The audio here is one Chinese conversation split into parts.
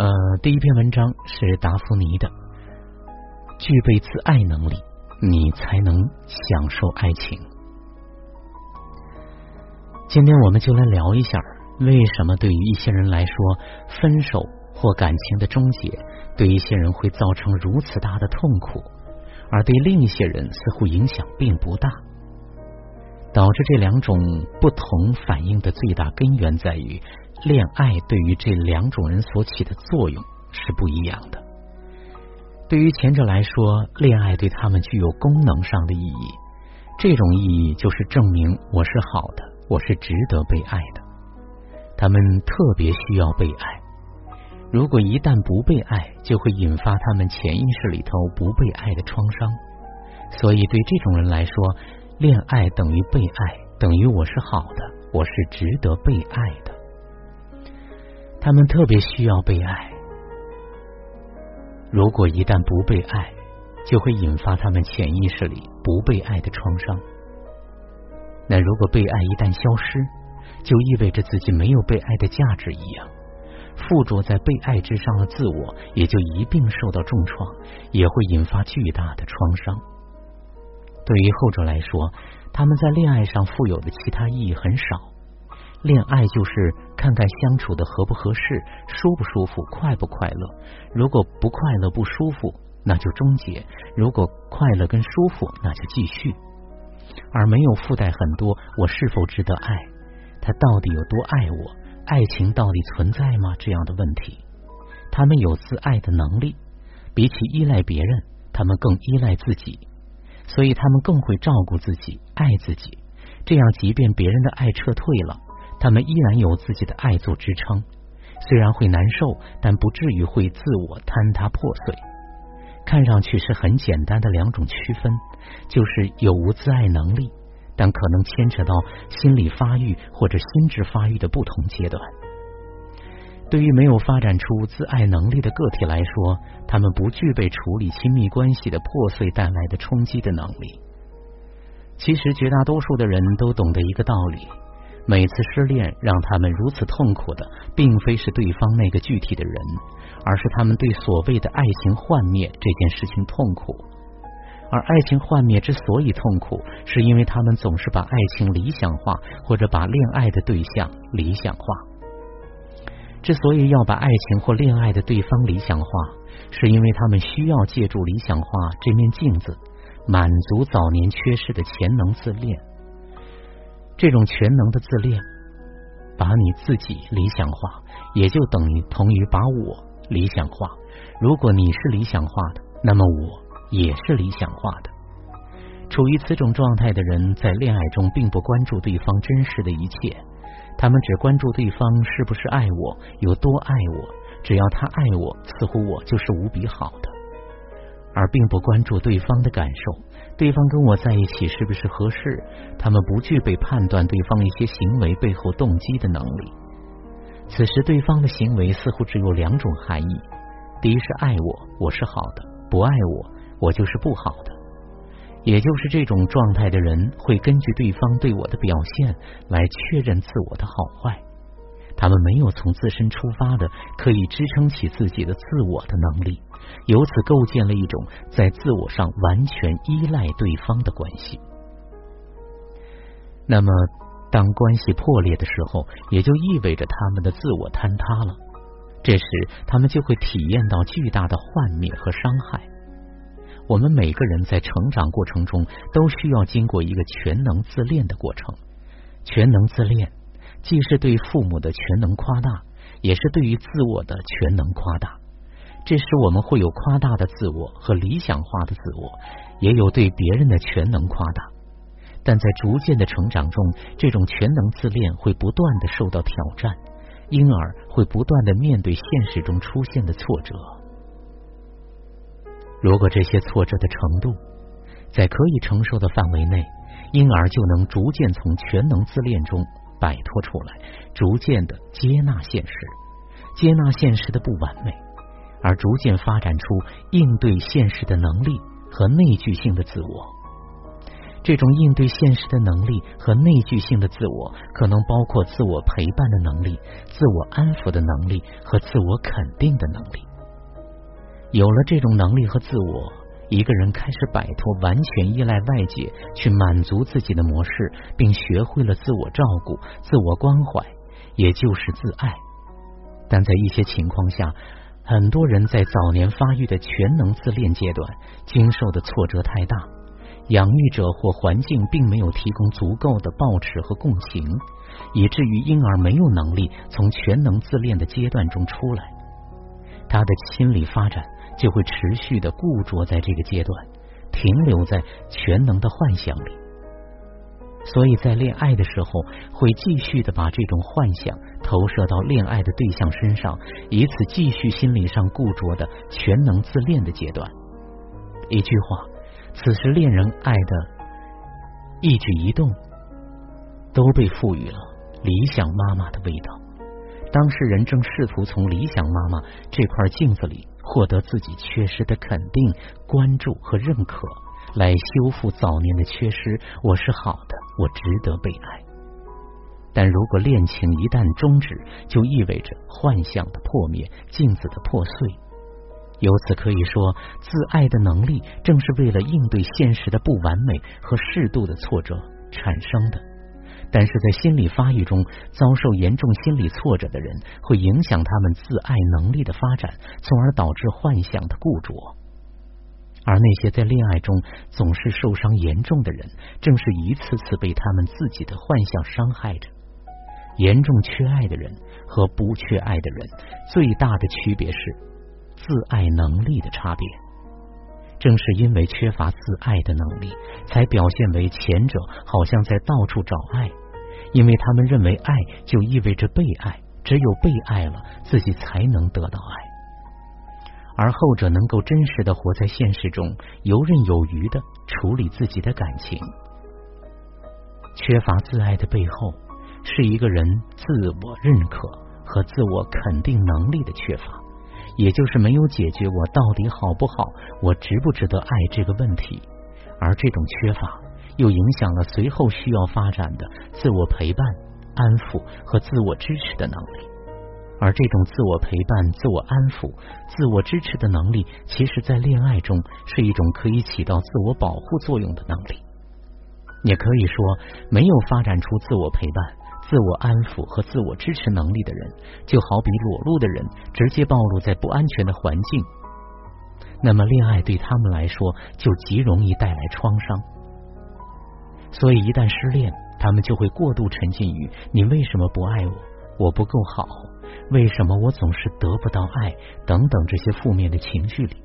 呃，第一篇文章是达芙妮的，具备自爱能力，你才能享受爱情。今天我们就来聊一下，为什么对于一些人来说，分手或感情的终结，对一些人会造成如此大的痛苦，而对另一些人似乎影响并不大。导致这两种不同反应的最大根源在于，恋爱对于这两种人所起的作用是不一样的。对于前者来说，恋爱对他们具有功能上的意义，这种意义就是证明我是好的，我是值得被爱的。他们特别需要被爱，如果一旦不被爱，就会引发他们潜意识里头不被爱的创伤。所以，对这种人来说，恋爱等于被爱，等于我是好的，我是值得被爱的。他们特别需要被爱。如果一旦不被爱，就会引发他们潜意识里不被爱的创伤。那如果被爱一旦消失，就意味着自己没有被爱的价值一样。附着在被爱之上的自我也就一并受到重创，也会引发巨大的创伤。对于后者来说，他们在恋爱上富有的其他意义很少。恋爱就是看看相处的合不合适、舒不舒服、快不快乐。如果不快乐、不舒服，那就终结；如果快乐跟舒服，那就继续。而没有附带很多“我是否值得爱？他到底有多爱我？爱情到底存在吗？”这样的问题。他们有自爱的能力，比起依赖别人，他们更依赖自己。所以他们更会照顾自己、爱自己，这样即便别人的爱撤退了，他们依然有自己的爱做支撑。虽然会难受，但不至于会自我坍塌破碎。看上去是很简单的两种区分，就是有无自爱能力，但可能牵扯到心理发育或者心智发育的不同阶段。对于没有发展出自爱能力的个体来说，他们不具备处理亲密关系的破碎带来的冲击的能力。其实，绝大多数的人都懂得一个道理：每次失恋让他们如此痛苦的，并非是对方那个具体的人，而是他们对所谓的爱情幻灭这件事情痛苦。而爱情幻灭之所以痛苦，是因为他们总是把爱情理想化，或者把恋爱的对象理想化。之所以要把爱情或恋爱的对方理想化，是因为他们需要借助理想化这面镜子，满足早年缺失的潜能自恋。这种全能的自恋，把你自己理想化，也就等于同于把我理想化。如果你是理想化的，那么我也是理想化的。处于此种状态的人，在恋爱中并不关注对方真实的一切。他们只关注对方是不是爱我，有多爱我。只要他爱我，似乎我就是无比好的，而并不关注对方的感受。对方跟我在一起是不是合适？他们不具备判断对方一些行为背后动机的能力。此时，对方的行为似乎只有两种含义：第一是爱我，我是好的；不爱我，我就是不好的。也就是这种状态的人，会根据对方对我的表现来确认自我的好坏。他们没有从自身出发的可以支撑起自己的自我的能力，由此构建了一种在自我上完全依赖对方的关系。那么，当关系破裂的时候，也就意味着他们的自我坍塌了。这时，他们就会体验到巨大的幻灭和伤害。我们每个人在成长过程中都需要经过一个全能自恋的过程。全能自恋既是对父母的全能夸大，也是对于自我的全能夸大。这时我们会有夸大的自我和理想化的自我，也有对别人的全能夸大。但在逐渐的成长中，这种全能自恋会不断的受到挑战，因而会不断的面对现实中出现的挫折。如果这些挫折的程度在可以承受的范围内，婴儿就能逐渐从全能自恋中摆脱出来，逐渐的接纳现实，接纳现实的不完美，而逐渐发展出应对现实的能力和内聚性的自我。这种应对现实的能力和内聚性的自我，可能包括自我陪伴的能力、自我安抚的能力和自我肯定的能力。有了这种能力和自我，一个人开始摆脱完全依赖外界去满足自己的模式，并学会了自我照顾、自我关怀，也就是自爱。但在一些情况下，很多人在早年发育的全能自恋阶段，经受的挫折太大。养育者或环境并没有提供足够的抱持和共情，以至于婴儿没有能力从全能自恋的阶段中出来，他的心理发展就会持续的固着在这个阶段，停留在全能的幻想里。所以在恋爱的时候，会继续的把这种幻想投射到恋爱的对象身上，以此继续心理上固着的全能自恋的阶段。一句话。此时，恋人爱的一举一动都被赋予了理想妈妈的味道。当事人正试图从理想妈妈这块镜子里获得自己缺失的肯定、关注和认可，来修复早年的缺失。我是好的，我值得被爱。但如果恋情一旦终止，就意味着幻想的破灭，镜子的破碎。由此可以说，自爱的能力正是为了应对现实的不完美和适度的挫折产生的。但是在心理发育中遭受严重心理挫折的人，会影响他们自爱能力的发展，从而导致幻想的固着。而那些在恋爱中总是受伤严重的人，正是一次次被他们自己的幻想伤害着。严重缺爱的人和不缺爱的人最大的区别是。自爱能力的差别，正是因为缺乏自爱的能力，才表现为前者好像在到处找爱，因为他们认为爱就意味着被爱，只有被爱了，自己才能得到爱；而后者能够真实的活在现实中，游刃有余的处理自己的感情。缺乏自爱的背后，是一个人自我认可和自我肯定能力的缺乏。也就是没有解决我到底好不好，我值不值得爱这个问题，而这种缺乏又影响了随后需要发展的自我陪伴、安抚和自我支持的能力。而这种自我陪伴、自我安抚、自我支持的能力，其实在恋爱中是一种可以起到自我保护作用的能力。也可以说，没有发展出自我陪伴。自我安抚和自我支持能力的人，就好比裸露的人直接暴露在不安全的环境，那么恋爱对他们来说就极容易带来创伤。所以一旦失恋，他们就会过度沉浸于“你为什么不爱我？我不够好？为什么我总是得不到爱？”等等这些负面的情绪里。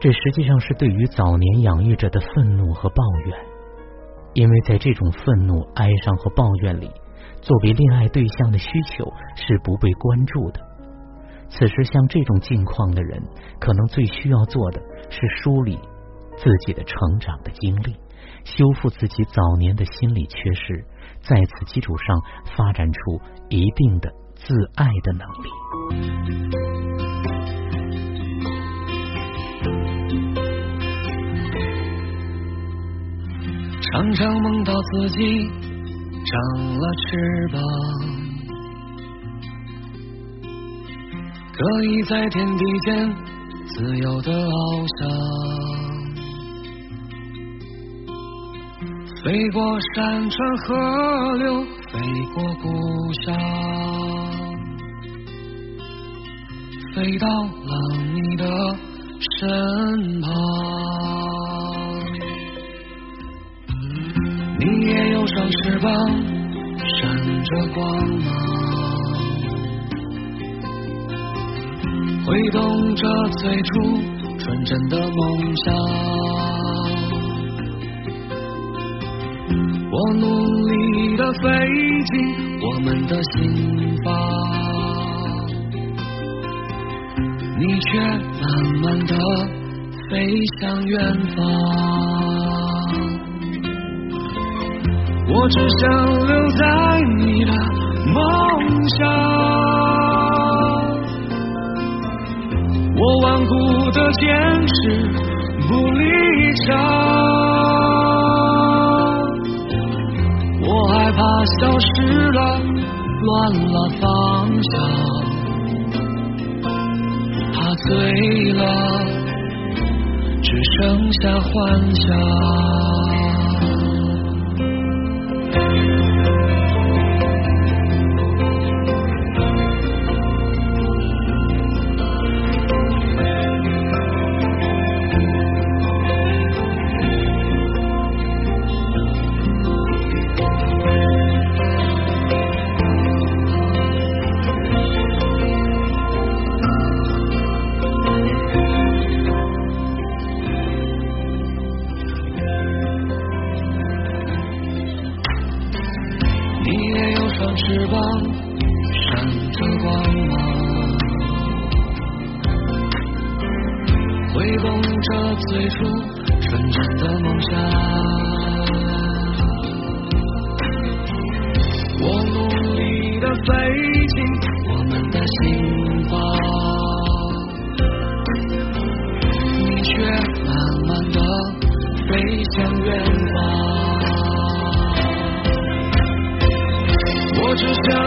这实际上是对于早年养育者的愤怒和抱怨。因为在这种愤怒、哀伤和抱怨里，作为恋爱对象的需求是不被关注的。此时，像这种境况的人，可能最需要做的是梳理自己的成长的经历，修复自己早年的心理缺失，在此基础上发展出一定的自爱的能力。常常梦到自己长了翅膀，可以在天地间自由的翱翔，飞过山川河流，飞过故乡，飞到了你的身旁。你也有双翅膀，闪着光芒，挥动着最初纯真的梦想。我努力的飞进我们的心房，你却慢慢的飞向远方。我只想留在你的梦乡，我顽固的坚持不离场。害怕消失了，乱了方向。他醉了，只剩下幻想。挥动着最初纯真的梦想我努力的飞进我们的心房你却慢慢的飞向远方我只想